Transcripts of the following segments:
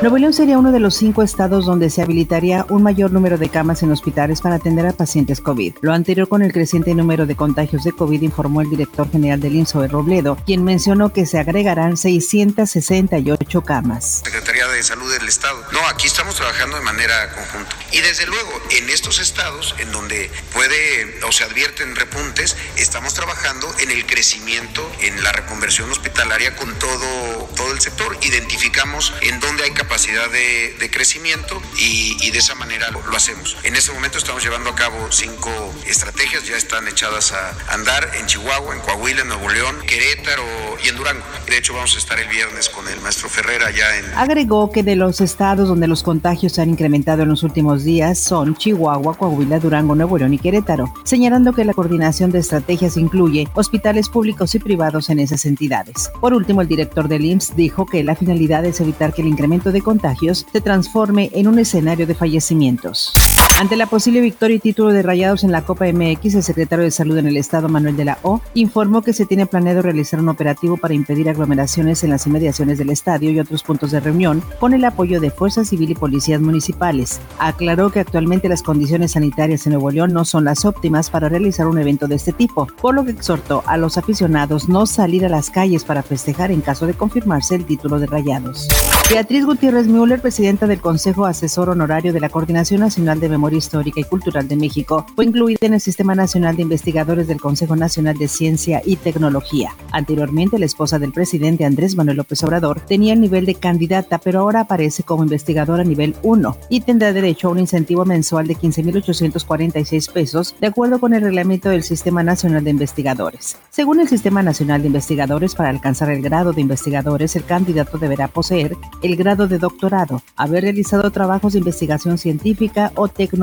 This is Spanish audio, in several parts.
Nuevo León sería uno de los cinco estados donde se habilitaría un mayor número de camas en hospitales para atender a pacientes COVID. Lo anterior con el creciente número de contagios de COVID, informó el director general del INSOE Robledo, quien mencionó que se agregarán 668 camas. Secretaría de Salud del Estado. No, aquí estamos trabajando de manera conjunta. Y desde luego, en estos estados en donde puede o se advierten repuntes, estamos trabajando en el crecimiento, en la reconversión hospitalaria con todo, todo el sector. Identificamos en dónde hay capacidad capacidad de, crecimiento y, de esa manera lo, hacemos. En este momento estamos llevando a cabo cinco estrategias, ya están echadas a andar en Chihuahua, en Coahuila, en Nuevo León, Querétaro y en Durango. De hecho, vamos a estar el viernes con el maestro Ferrera ya en... Agregó que de los estados donde los contagios se han incrementado en los últimos días son Chihuahua, Coahuila, Durango, Nuevo León y Querétaro, señalando que la coordinación de estrategias incluye hospitales públicos y privados en esas entidades. Por último, el director del IMSS dijo que la finalidad es evitar que el incremento de contagios se transforme en un escenario de fallecimientos. Ante la posible victoria y título de Rayados en la Copa MX, el secretario de Salud en el Estado, Manuel de la O, informó que se tiene planeado realizar un operativo para impedir aglomeraciones en las inmediaciones del estadio y otros puntos de reunión con el apoyo de Fuerza Civil y policías municipales. Aclaró que actualmente las condiciones sanitarias en Nuevo León no son las óptimas para realizar un evento de este tipo, por lo que exhortó a los aficionados no salir a las calles para festejar en caso de confirmarse el título de Rayados. Beatriz Gutiérrez Müller, presidenta del Consejo Asesor Honorario de la Coordinación Nacional de Memoria Histórica y Cultural de México, fue incluida en el Sistema Nacional de Investigadores del Consejo Nacional de Ciencia y Tecnología. Anteriormente, la esposa del presidente Andrés Manuel López Obrador tenía el nivel de candidata, pero ahora aparece como investigadora nivel 1 y tendrá derecho a un incentivo mensual de 15.846 pesos, de acuerdo con el reglamento del Sistema Nacional de Investigadores. Según el Sistema Nacional de Investigadores, para alcanzar el grado de investigadores, el candidato deberá poseer el grado de doctorado, haber realizado trabajos de investigación científica o tecnológica,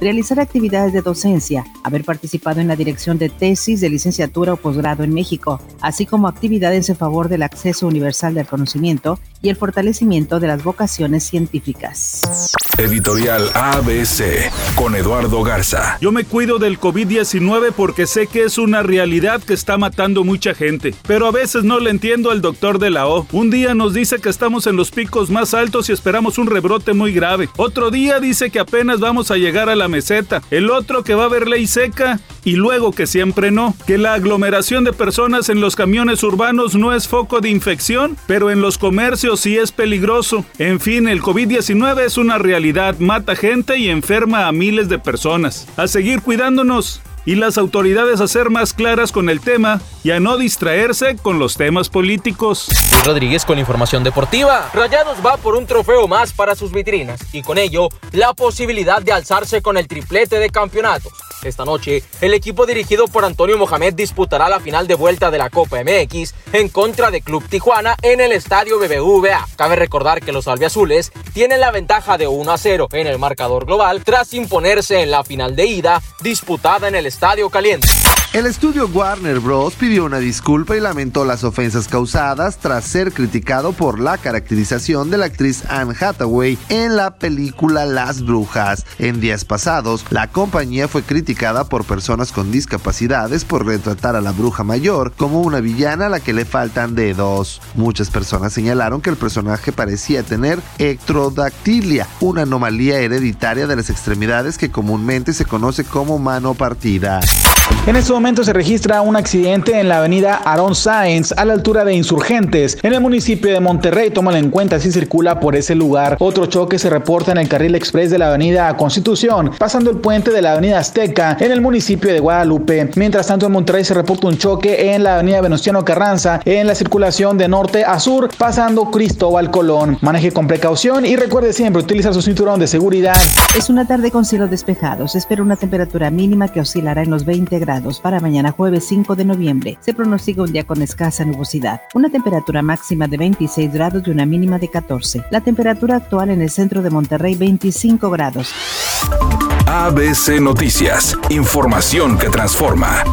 realizar actividades de docencia, haber participado en la dirección de tesis de licenciatura o posgrado en México, así como actividades en favor del acceso universal del conocimiento y el fortalecimiento de las vocaciones científicas. Editorial ABC con Eduardo Garza. Yo me cuido del COVID-19 porque sé que es una realidad que está matando mucha gente, pero a veces no le entiendo al doctor de la O. Un día nos dice que estamos en los picos más altos y esperamos un rebrote muy grave. Otro día dice que apenas vamos a llegar a la meseta. El otro que va a haber ley seca y luego que siempre no. Que la aglomeración de personas en los camiones urbanos no es foco de infección, pero en los comercios sí es peligroso. En fin, el COVID-19 es una realidad, mata gente y enferma a miles de personas. A seguir cuidándonos y las autoridades a ser más claras con el tema y a no distraerse con los temas políticos. Rodríguez con información deportiva. Rayados va por un trofeo más para sus vitrinas y con ello la posibilidad de alzarse con el triplete de campeonatos. Esta noche, el equipo dirigido por Antonio Mohamed disputará la final de vuelta de la Copa MX en contra de Club Tijuana en el estadio BBVA. Cabe recordar que los albiazules tienen la ventaja de 1 a 0 en el marcador global tras imponerse en la final de ida disputada en el Estadio Caliente. El estudio Warner Bros. pidió una disculpa y lamentó las ofensas causadas tras ser criticado por la caracterización de la actriz Anne Hathaway en la película Las Brujas. En días pasados, la compañía fue criticada por personas con discapacidades por retratar a la bruja mayor como una villana a la que le faltan dedos. Muchas personas señalaron que el personaje parecía tener ectrodactilia, una anomalía hereditaria de las extremidades que comúnmente se conoce como mano partida. Momento se registra un accidente en la avenida Aaron Sáenz a la altura de Insurgentes en el municipio de Monterrey. Tómalo en cuenta si circula por ese lugar. Otro choque se reporta en el carril express de la avenida Constitución, pasando el puente de la avenida Azteca en el municipio de Guadalupe. Mientras tanto en Monterrey se reporta un choque en la avenida Venustiano Carranza en la circulación de norte a sur, pasando Cristóbal Colón. Maneje con precaución y recuerde siempre utilizar su cinturón de seguridad. Es una tarde con cielos despejados. espera una temperatura mínima que oscilará en los 20 grados para mañana jueves 5 de noviembre. Se pronostica un día con escasa nubosidad. Una temperatura máxima de 26 grados y una mínima de 14. La temperatura actual en el centro de Monterrey 25 grados. ABC Noticias. Información que transforma.